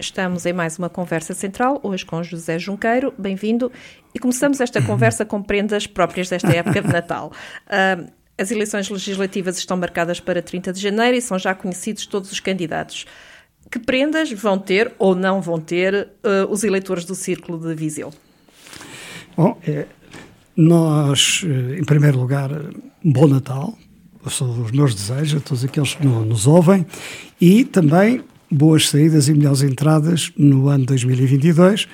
Estamos em mais uma conversa central, hoje com José Junqueiro. Bem-vindo. E começamos esta conversa com prendas próprias desta época de Natal. Uh, as eleições legislativas estão marcadas para 30 de janeiro e são já conhecidos todos os candidatos. Que prendas vão ter ou não vão ter uh, os eleitores do Círculo de Viseu? Bom, é, nós, eh, em primeiro lugar, bom Natal, são os meus desejos a todos aqueles que nos ouvem e também boas saídas e melhores entradas no ano 2022,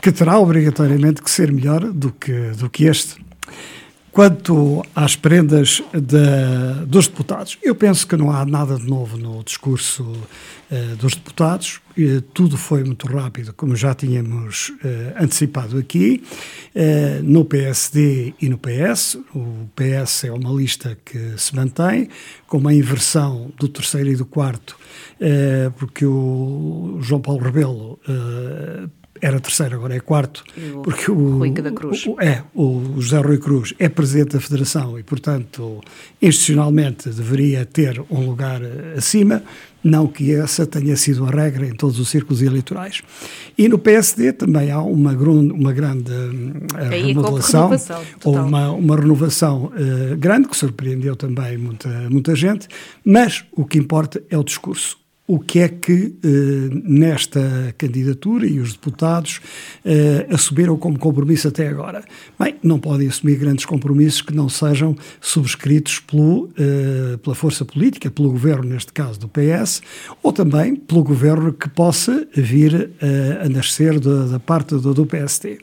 que terá obrigatoriamente que ser melhor do que, do que este. Quanto às prendas de, dos deputados, eu penso que não há nada de novo no discurso uh, dos deputados. Uh, tudo foi muito rápido, como já tínhamos uh, antecipado aqui, no PSD e no PS. O PS é uma lista que se mantém, com uma inversão do terceiro e do quarto, porque o João Paulo Rebelo era terceiro, agora é quarto, o porque o, Rui da Cruz. O, é, o José Rui Cruz é presidente da Federação e, portanto, institucionalmente deveria ter um lugar eh, acima, não que essa tenha sido a regra em todos os círculos eleitorais. E no PSD também há uma, uma grande uh, remodelação, ou uma, uma renovação uh, grande, que surpreendeu também muita, muita gente, mas o que importa é o discurso o que é que eh, nesta candidatura e os deputados eh, assumiram como compromisso até agora? Bem, não podem assumir grandes compromissos que não sejam subscritos pelo, eh, pela força política, pelo governo, neste caso do PS, ou também pelo governo que possa vir eh, a nascer da, da parte do, do PSD.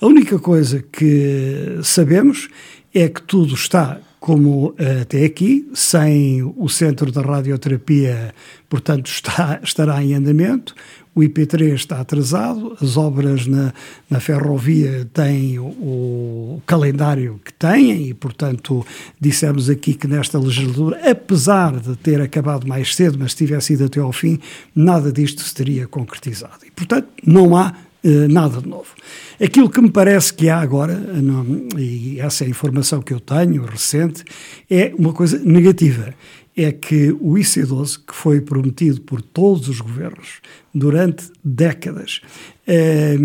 A única coisa que sabemos é que tudo está como eh, até aqui, sem o Centro da Radioterapia, portanto, está, estará em andamento. O IP3 está atrasado, as obras na, na ferrovia têm o, o, calendário que têm e, portanto, dissemos aqui que nesta legislatura, apesar de ter acabado mais cedo, mas tivesse ido até ao fim, nada disto se teria concretizado. E, portanto, não há nada de novo. Aquilo que me parece que há agora, não, e essa é a informação que eu tenho, recente, é uma coisa negativa. É que o IC12, que foi prometido por todos os governos durante décadas eh,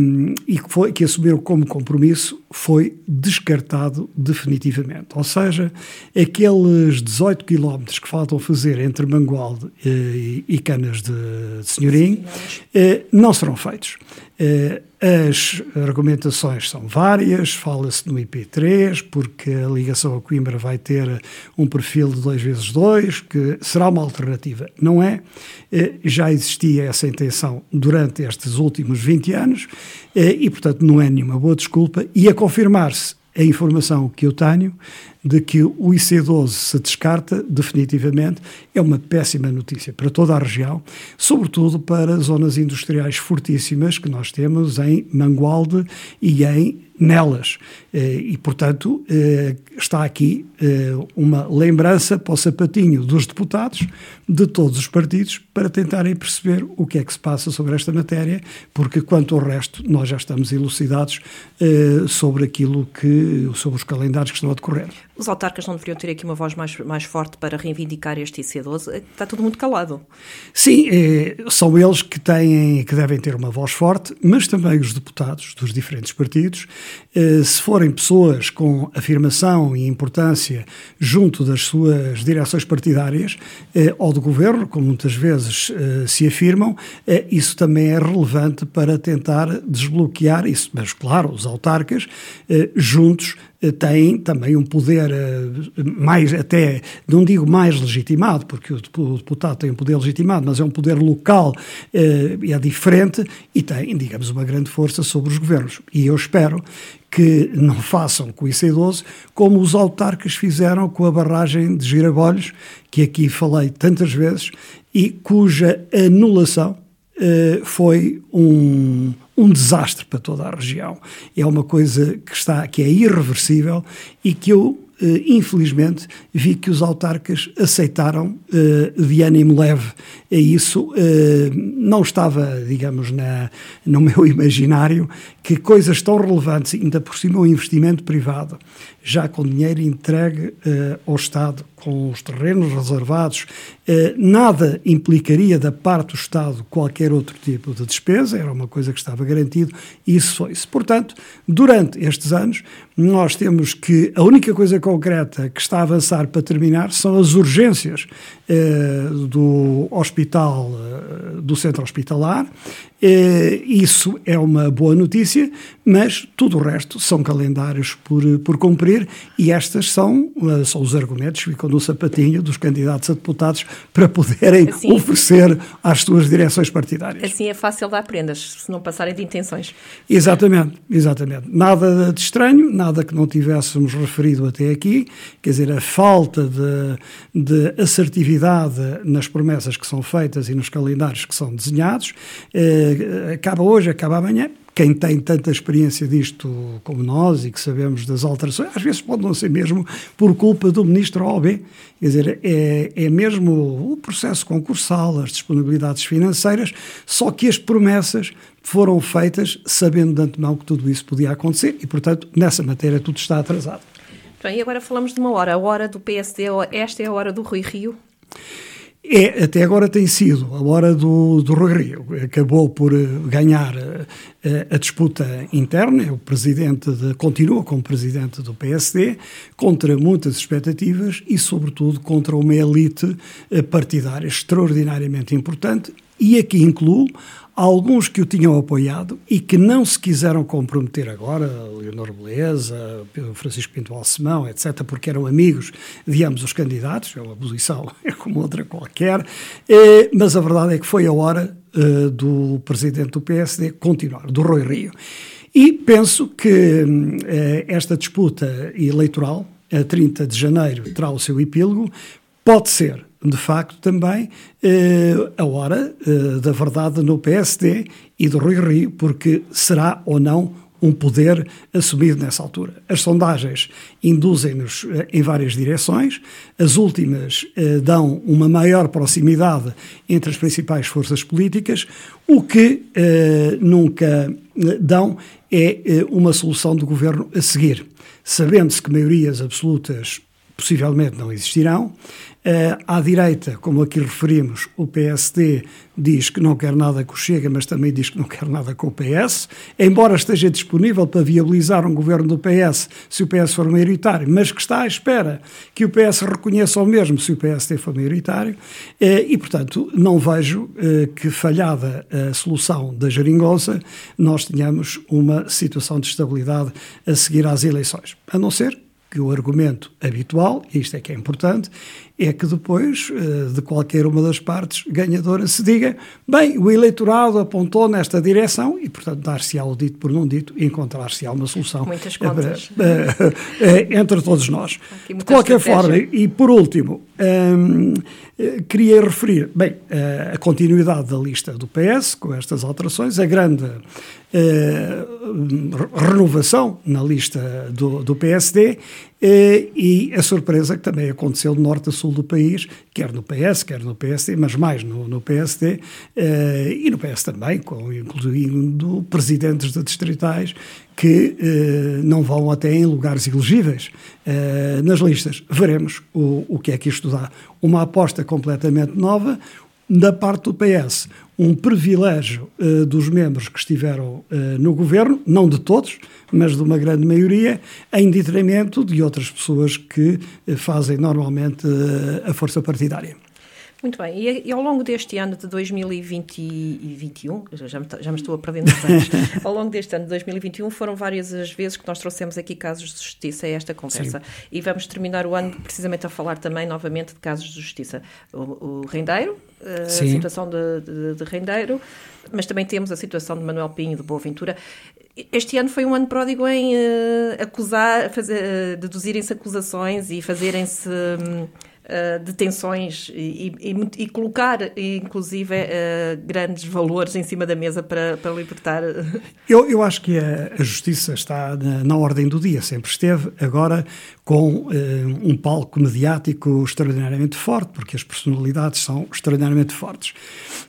e que, foi, que assumiram como compromisso, foi descartado definitivamente. Ou seja, aqueles 18 quilómetros que faltam fazer entre Mangualde eh, e Canas de, de Senhorim eh, não serão feitos. Eh, as argumentações são várias, fala-se no IP3, porque a ligação a Coimbra vai ter um perfil de 2 vezes 2, que será uma alternativa. Não é? Eh, já existia essa intenção durante estes últimos 20 anos eh, e, portanto, não é nenhuma boa desculpa. E a confirmar-se a informação que eu tenho de que o IC12 se descarta definitivamente é uma péssima notícia para toda a região, sobretudo para zonas industriais fortíssimas que nós temos em Mangualde e em nelas. Eh, e, portanto, eh, está aqui eh, uma lembrança para o sapatinho dos deputados de todos os partidos para tentarem perceber o que é que se passa sobre esta matéria, porque quanto ao resto, nós já estamos elucidados sobre aquilo que, sobre os calendários que estão a decorrer. Os autarcas não deveriam ter aqui uma voz mais, mais forte para reivindicar este IC12? Está tudo muito calado. Sim, são eles que têm, que devem ter uma voz forte, mas também os deputados dos diferentes partidos, se forem pessoas com afirmação e importância junto das suas direções partidárias eh, ou do governo, como muitas vezes eh, se afirmam, eh, isso também é relevante para tentar desbloquear isso. Mas, claro, os autarcas juntos têm também um poder mais, até, não digo mais legitimado, porque o deputado tem um poder legitimado, mas é um poder local, é diferente e tem, digamos, uma grande força sobre os governos. E eu espero que não façam com o IC12 como os autarcas fizeram com a barragem de Girabolhos, que aqui falei tantas vezes, e cuja anulação foi um, um desastre para toda a região. É uma coisa que está que é irreversível e que eu Uh, infelizmente, vi que os autarcas aceitaram uh, de ânimo leve a isso. Não estava, digamos, na, no meu imaginário que coisas tão relevantes, ainda por cima o investimento privado, já com dinheiro entregue ao Estado, com os terrenos reservados Eh, nada implicaria da parte do Estado qualquer outro tipo de despesa, era uma coisa que estava garantido e isso foi-se. Portanto, durante estes anos, nós temos que a única coisa concreta que está a avançar para terminar são as urgências eh, do hospital, eh, do centro hospitalar. Eh, isso é uma boa notícia, mas tudo o resto são calendários por, por cumprir e estas são, eh, são os argumentos que ficam no sapatinho dos candidatos a deputados para poderem assim, oferecer às suas direções partidárias. Assim é fácil dar prendas, se não passarem de intenções. Exatamente, exatamente. Nada de estranho, nada que não tivéssemos referido até aqui, quer dizer, a falta de, de assertividade nas promessas que são feitas e nos calendários que são desenhados, eh, acaba hoje, acaba amanhã, quem tem tanta experiência disto como nós e que sabemos das alterações, às vezes pode não ser mesmo por culpa do ministro OB. Quer dizer, é, é mesmo o processo concursal, as disponibilidades financeiras, só que as promessas foram feitas sabendo de antemão que tudo isso podia acontecer e, portanto, nessa matéria tudo está atrasado. Bem, e agora falamos de uma hora, a hora do PSD, esta é a hora do Rui Rio? É, até agora tem sido a hora do, do Rio. Acabou por eh, ganhar a, eh, a, disputa interna, é o presidente de, continua como presidente do PSD, contra muitas expectativas e, sobretudo, contra uma elite eh, partidária extraordinariamente importante. E aqui incluo alguns que o tinham apoiado e que não se quiseram comprometer agora, Leonor Beleza, Francisco Pinto Alcemão, etc., porque eram amigos de ambos os candidatos, é uma posição é como outra qualquer, eh, mas a verdade é que foi a hora eh, do presidente do PSD continuar, do Rui Rio. E penso que eh, esta disputa eleitoral, a 30 de janeiro, terá o seu epílogo, pode ser de facto, também eh, a hora eh, da verdade no PSD e do Rui Rio, porque será ou não um poder assumido nessa altura. As sondagens induzem-nos eh, em várias direções, as últimas dão uma maior proximidade entre as principais forças políticas, o que nunca dão é uma solução do governo a seguir. Sabendo-se que maiorias absolutas possivelmente não existirão, Uh, à direita, como aqui referimos, o PSD diz que não quer nada com o Chega, mas também diz que não quer nada com o PS, embora esteja disponível para viabilizar um governo do PS se o PS for maioritário, mas que está à espera que o PS reconheça o mesmo se o PSD for maioritário, uh, e portanto não vejo uh, que falhada a solução da geringonça, nós tenhamos uma situação de estabilidade a seguir às eleições, a não ser que o argumento habitual, e isto é que é importante, é que depois eh, de qualquer uma das partes ganhadora se diga, bem, o eleitorado apontou nesta direção e, portanto, dar-se-á o dito por não dito e encontrar-se-á uma solução Muitas contas. entre todos nós. De qualquer forma, e por último, hum, queria referir, bem, a continuidade da lista do PS, com estas alterações, a grande uh, renovação na lista do, do PSD e a surpresa que também aconteceu de norte a sul do país, quer no PS, quer no PSD, mas mais no, no PSD eh, e no PS também, com, incluindo presidentes de distritais que não vão até em lugares elegíveis nas listas. Veremos o, o que é que isto dá. Uma aposta completamente nova, da parte do PS, um privilégio uh, dos membros que estiveram uh, no governo, não de todos, mas de uma grande maioria, em detrimento de outras pessoas que uh, fazem normalmente a força partidária. Muito bem, e, ao longo deste ano de 2021, já me, já me estou a perder nos anos, ao longo deste ano de 2021 foram várias as vezes que nós trouxemos aqui casos de justiça a esta conversa. Sim. E vamos terminar o ano precisamente a falar também novamente de casos de justiça. O, o Rendeiro, a Sim. situação de, de, de Rendeiro, mas também temos a situação de Manuel Pinho de Boa Ventura. Este ano foi um ano pródigo em uh, acusar, fazer, uh, deduzirem-se acusações e fazerem-se. Um, uh, detenções e, e, e, colocar, inclusive, uh, grandes valores em cima da mesa para, para libertar. Eu, eu acho que a, a justiça está na, na, ordem do dia, sempre esteve, agora com uh, um palco mediático extraordinariamente forte, porque as personalidades são extraordinariamente fortes.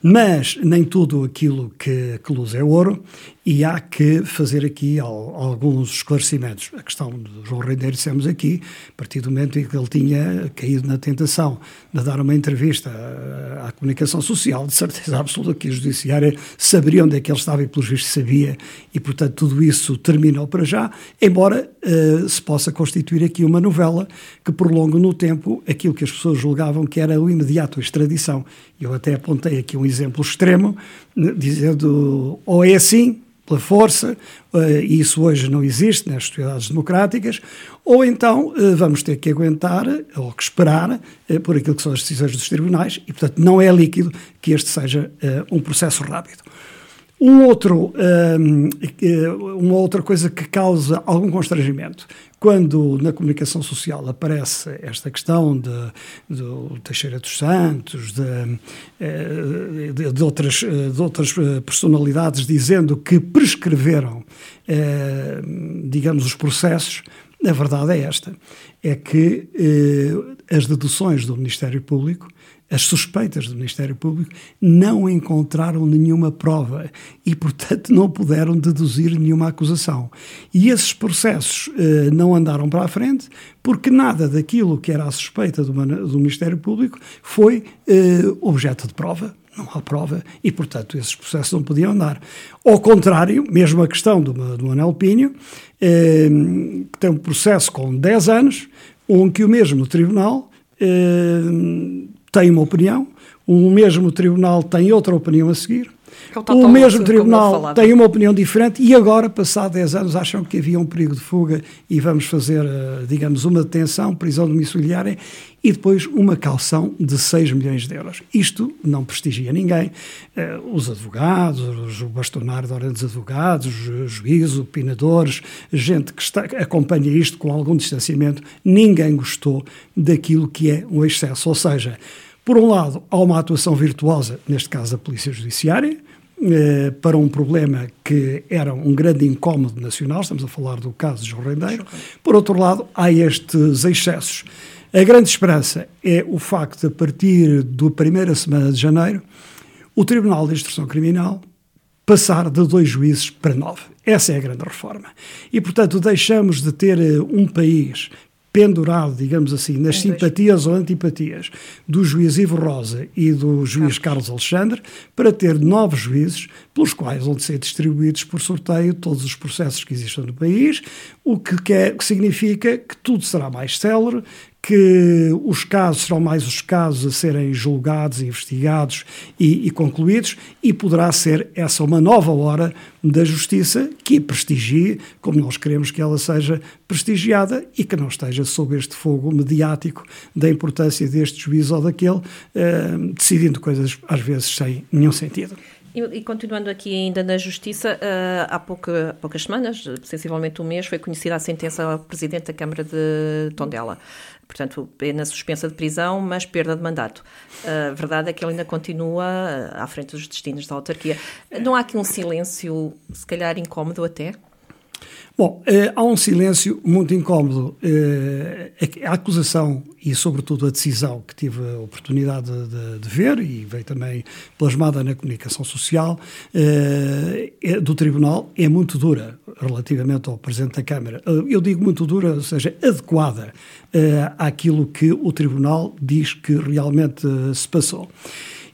Mas nem tudo aquilo que, que luz é ouro e há que fazer aqui alguns esclarecimentos. A questão do João Rendeiro, dissemos aqui, a partir do momento em que ele tinha caído na tentação de dar uma entrevista à, à comunicação social, de certeza absoluta que a Judiciária saberia onde é que ele estava e, pelos vistos, sabia, e, portanto, tudo isso terminou para já, embora uh, se possa constituir aqui uma novela que prolongue no tempo aquilo que as pessoas julgavam que era o imediato, a extradição. Eu até apontei aqui um exemplo extremo, dizendo ou é assim, pela força, eh, e isso hoje não existe nas sociedades democráticas, ou então eh, vamos ter que aguentar ou que esperar eh, por aquilo que são as decisões dos tribunais, e portanto não é líquido que este seja um processo rápido. Um outro, uma outra coisa que causa algum constrangimento, quando na comunicação social aparece esta questão de, de Teixeira dos Santos, de, de, de, outras, de outras personalidades dizendo que prescreveram, digamos, os processos, a verdade é esta: é que as deduções do Ministério Público as suspeitas do Ministério Público não encontraram nenhuma prova e, portanto, não puderam deduzir nenhuma acusação. E esses processos eh, não andaram para a frente porque nada daquilo que era a suspeita do, do Ministério Público foi eh, objeto de prova. Não há prova e, portanto, esses processos não podiam andar. Ao contrário, mesmo a questão do, do Anel Pinho, eh, que tem um processo com 10 anos, onde que o mesmo tribunal eh, tem uma opinião, o mesmo tribunal tem outra opinião a seguir, é o, o mesmo tribunal tem uma opinião diferente e agora, passado 10 anos, acham que havia um perigo de fuga e vamos fazer, eh, digamos, uma detenção, prisão domiciliária e depois uma calção de 6 milhões de euros. Isto não prestigia ninguém. Eh, os advogados, o bastonário da Ordem dos Advogados, juízes, opinadores, gente que está, acompanha isto com algum distanciamento, ninguém gostou daquilo que é um excesso. Ou seja, por um lado, há uma atuação virtuosa, neste caso da Polícia Judiciária, eh, para um problema que era um grande incómodo nacional, estamos a falar do caso de João Rendeiro. Por outro lado, há estes excessos. A grande esperança é o facto de, a partir da primeira semana de janeiro, o Tribunal de Instrução Criminal passar de dois juízes para nove. Essa é a grande reforma. E, portanto, deixamos de ter eh, um país pendurado, digamos assim, nas simpatias ou antipatias do juiz Ivo Rosa e do juiz Carlos. Alexandre, para ter novos juízes, pelos quais vão ser distribuídos por sorteio todos os processos que existem no país, o que, quer, que significa que tudo será mais célere, que os casos serão mais os casos a serem julgados, investigados e, e, concluídos, e poderá ser essa uma nova hora da justiça que prestigie, como nós queremos que ela seja prestigiada e que não esteja sob este fogo mediático da importância deste juiz ou daquele, eh, decidindo coisas às vezes sem nenhum sentido. E, continuando aqui ainda na Justiça, uh, há pouca, poucas semanas, sensivelmente um mês, foi conhecida a sentença ao Presidente da Câmara de Tondela. Portanto, pena suspensa de prisão, mas perda de mandato. A verdade é que ele ainda continua ah, à frente dos destinos da autarquia. Não há aqui um silêncio, se calhar incómodo até? Bom, eh, há um silêncio muito incómodo. Eh, a acusação e, sobretudo, a decisão que tive a oportunidade de, de ver e veio também plasmada na comunicação social eh, é, do Tribunal é muito dura relativamente ao Presidente da Câmara. Eu digo muito dura, ou seja, adequada àquilo que o Tribunal diz que realmente se passou.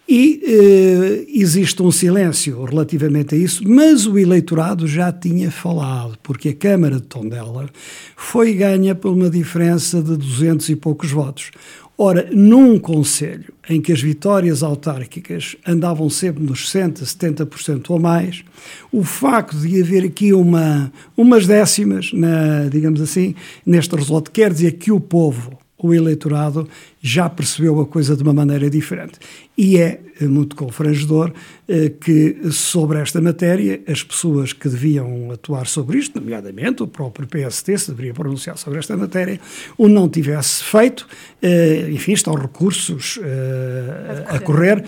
E eh, existe um silêncio relativamente a isso, mas o eleitorado já tinha falado, porque a Câmara de Tondela foi ganha por uma diferença de 200 e poucos votos. Ora, num Conselho em que as vitórias autárquicas andavam sempre nos 60%, 70% ou mais, o facto de haver aqui uma, umas décimas, na, digamos assim, neste resultado, quer dizer que o povo, o eleitorado, já percebeu a coisa de uma maneira diferente. E é muito confrangedor eh, que, sobre esta matéria, as pessoas que deviam atuar sobre isto, nomeadamente o próprio PST, se deveria pronunciar sobre esta matéria, o não tivesse feito. Eh, enfim, estão recursos eh, a correr.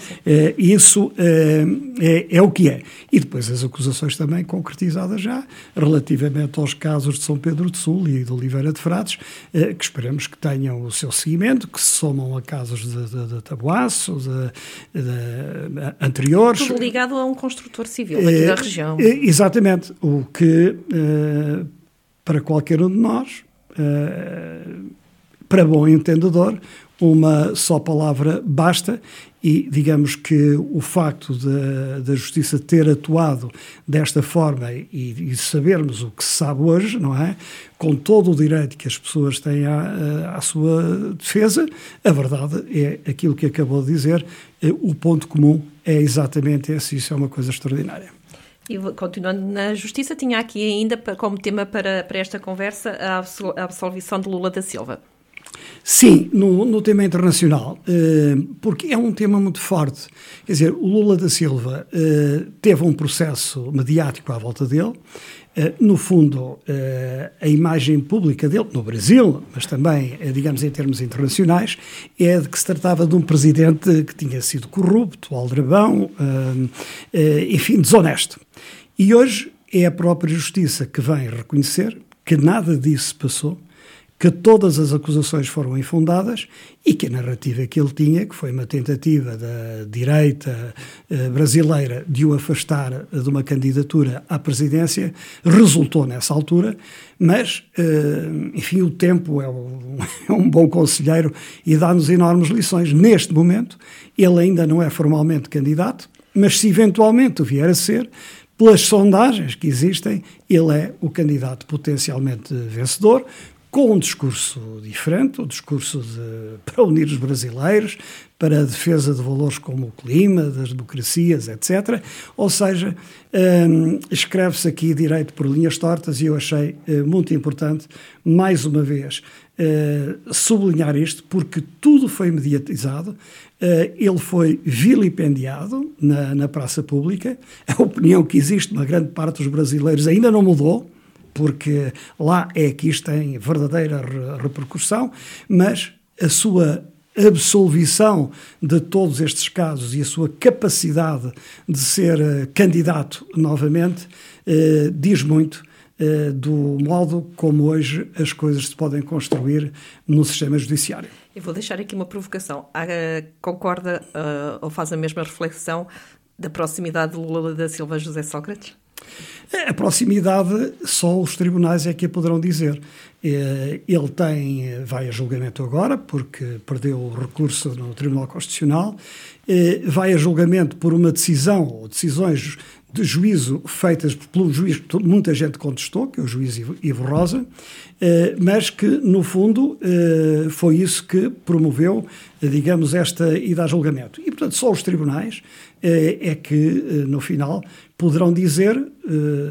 Isso é, é o que é. E depois as acusações também concretizadas já, relativamente aos casos de São Pedro do Sul e de Oliveira de Frades, que esperamos que tenham o seu seguimento, que se somam a casos de, de, de tabuaço, de, de, anteriores. Tudo ligado a um construtor civil aqui é, da região. É, exatamente. O que, é, para qualquer um de nós, para bom entendedor, uma só palavra basta e digamos que o facto da Justiça ter atuado desta forma e, e, sabermos o que se sabe hoje, não é? Com todo o direito que as pessoas têm à, à sua defesa, a verdade é aquilo que acabou de dizer, eh, o ponto comum é exatamente esse, isso é uma coisa extraordinária. E continuando na Justiça, tinha aqui ainda como tema para, para esta conversa a absolvição de Lula da Silva. Sim, no, no tema internacional, eh, porque é um tema muito forte. Quer dizer, o Lula da Silva eh, teve um processo mediático à volta dele. Eh, no fundo, a imagem pública dele, no Brasil, mas também, digamos, em termos internacionais, é de que se tratava de um presidente que tinha sido corrupto, aldrabão, enfim, desonesto. E hoje é a própria justiça que vem reconhecer que nada disso passou que todas as acusações foram infundadas e que a narrativa que ele tinha, que foi uma tentativa da direita eh, brasileira de o afastar de uma candidatura à presidência, resultou nessa altura, mas, eh, enfim, o tempo é um, é um bom conselheiro e dá-nos enormes lições. Neste momento, ele ainda não é formalmente candidato, mas se eventualmente o vier a ser, pelas sondagens que existem, ele é o candidato potencialmente vencedor, com um discurso diferente, um discurso de, para unir os brasileiros, para a defesa de valores como o clima, das democracias, etc. Ou seja, um, escreve-se aqui direito por linhas tortas e eu achei uh, muito importante, mais uma vez, uh, sublinhar isto, porque tudo foi mediatizado, uh, ele foi vilipendiado na, na praça pública, a opinião que existe na grande parte dos brasileiros ainda não mudou, porque lá é que isto tem verdadeira repercussão, mas a sua absolvição de todos estes casos e a sua capacidade de ser uh, candidato novamente uh, diz muito uh, do modo como hoje as coisas se podem construir no sistema judiciário. Eu vou deixar aqui uma provocação. Ah, concorda ou faz a mesma reflexão da proximidade de Lula da Silva José Sócrates? A proximidade só os tribunais é que a poderão dizer. Eh, ele tem, vai a julgamento agora, porque perdeu o recurso no Tribunal Constitucional, eh, vai a julgamento por uma decisão ou decisões de juízo feitas pelo juiz que muita gente contestou, que é o juiz Ivo Rosa, eh, mas que, no fundo, foi isso que promoveu, digamos, esta ida a julgamento. E, portanto, só os tribunais é que, no final, poderão dizer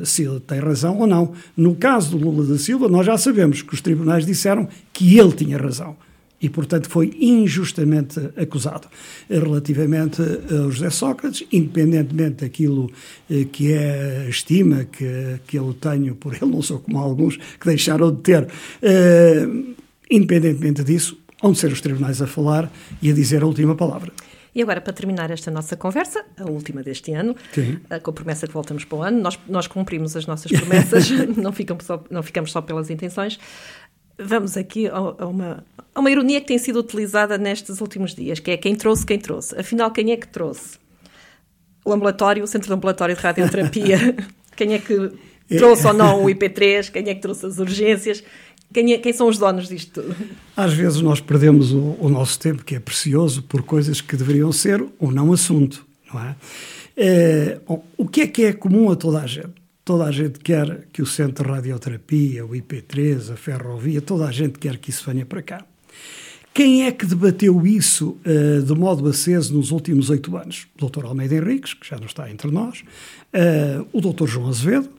se ele tem razão ou não. No caso do Lula da Silva, nós já sabemos que os tribunais disseram que ele tinha razão e, portanto, foi injustamente acusado. Relativamente ao José Sócrates, independentemente daquilo uh, que é a estima que, que eu tenho por ele, não sou como alguns que deixaram de ter, uh, independentemente disso, onde ser os tribunais a falar e a dizer a última palavra. E agora, para terminar esta nossa conversa, a última deste ano, Sim. Eh, com a promessa que voltamos para o ano, nós, nós cumprimos as nossas promessas, não, ficamos só, não ficamos só pelas intenções. Vamos aqui a, uma, a uma ironia que tem sido utilizada nestes últimos dias, que é quem trouxe, quem trouxe. Afinal, quem é que trouxe? O ambulatório, o Centro de Ambulatório de Radioterapia. quem é que trouxe ou não o IP3? Quem é que trouxe as urgências? Quem, é, quem, são os donos disto tudo? Às vezes nós perdemos o, o, nosso tempo, que é precioso, por coisas que deveriam ser ou não assunto, não é? é o que é que é comum a toda a gente? Toda a gente quer que o Centro de Radioterapia, o IP3, a Ferrovia, toda a gente quer que isso venha para cá. Quem é que debateu isso uh, de modo aceso nos últimos oito anos? O Dr. Almeida Henriques, que já não está entre nós, uh, o Dr. João Azevedo,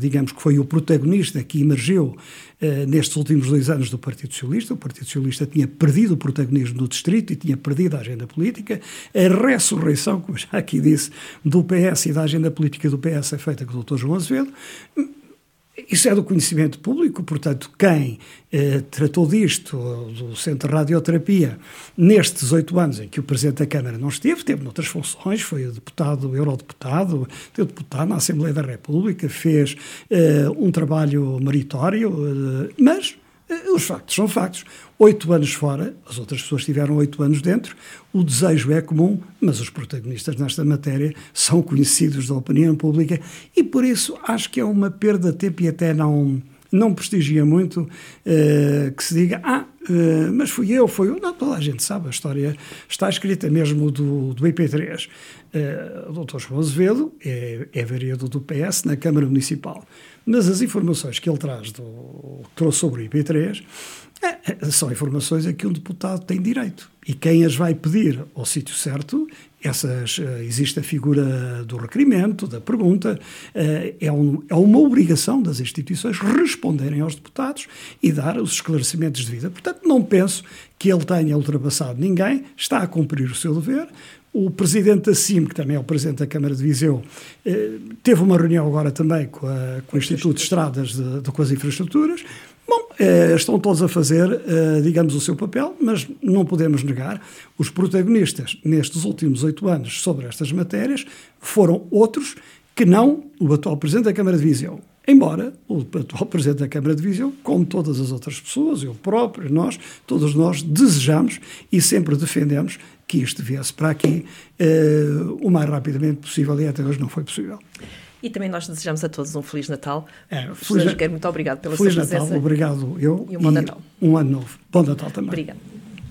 digamos que foi o protagonista que emergiu uh, nestes últimos dois anos do Partido Socialista. O Partido Socialista tinha perdido o protagonismo no distrito e tinha perdido a agenda política. A ressurreição, como já aqui disse, do PS e da agenda política do PS é feita com o Dr. João Azevedo. Isso é do conhecimento público, portanto, quem eh, tratou disto, do Centro de Radioterapia, nestes oito anos em que o Presidente da Câmara não esteve, teve noutras funções, foi deputado, eurodeputado, teve deputado na Assembleia da República, fez eh, um trabalho meritório, eh, mas os factos são factos. Oito anos fora, as outras pessoas tiveram oito anos dentro, o desejo é comum, mas os protagonistas nesta matéria são conhecidos da opinião pública e por isso acho que é uma perda de tempo e até não, não prestigia muito uh, que se diga, ah, uh, mas fui eu, foi eu. Não, toda a gente sabe, a história está escrita mesmo do, do IP3. Uh, o Dr. João Azevedo é, é vereador do PS na Câmara Municipal, mas as informações que ele traz, do, trouxe sobre o IP3, é, são informações a que um deputado tem direito. E quem as vai pedir ao sítio certo, essas, uh, existe a figura do requerimento, da pergunta, uh, é, um, é, uma obrigação das instituições responderem aos deputados e dar os esclarecimentos de vida. Portanto, não penso que ele tenha ultrapassado ninguém, está a cumprir o seu dever. O presidente da CIM, que também é o presidente da Câmara de Viseu, eh, teve uma reunião agora também com, a, com o Instituto de Estradas de, de, com as Infraestruturas. Bom, eh, estão todos a fazer, eh, digamos, o seu papel, mas não podemos negar, os protagonistas nestes últimos oito anos sobre estas matérias foram outros que não o atual Presidente da Câmara de Viseu. Embora o atual Presidente da Câmara de Viseu, como todas as outras pessoas, eu próprio, nós, todos nós desejamos e sempre defendemos que isto viesse para aqui uh, o mais rapidamente possível e até hoje não foi possível. E também nós desejamos a todos um Feliz Natal. É, Feliz, muito obrigado pela Feliz sua Natal, presença. obrigado eu. E um bom Natal. Um ano novo. Bom Natal também. Obrigada.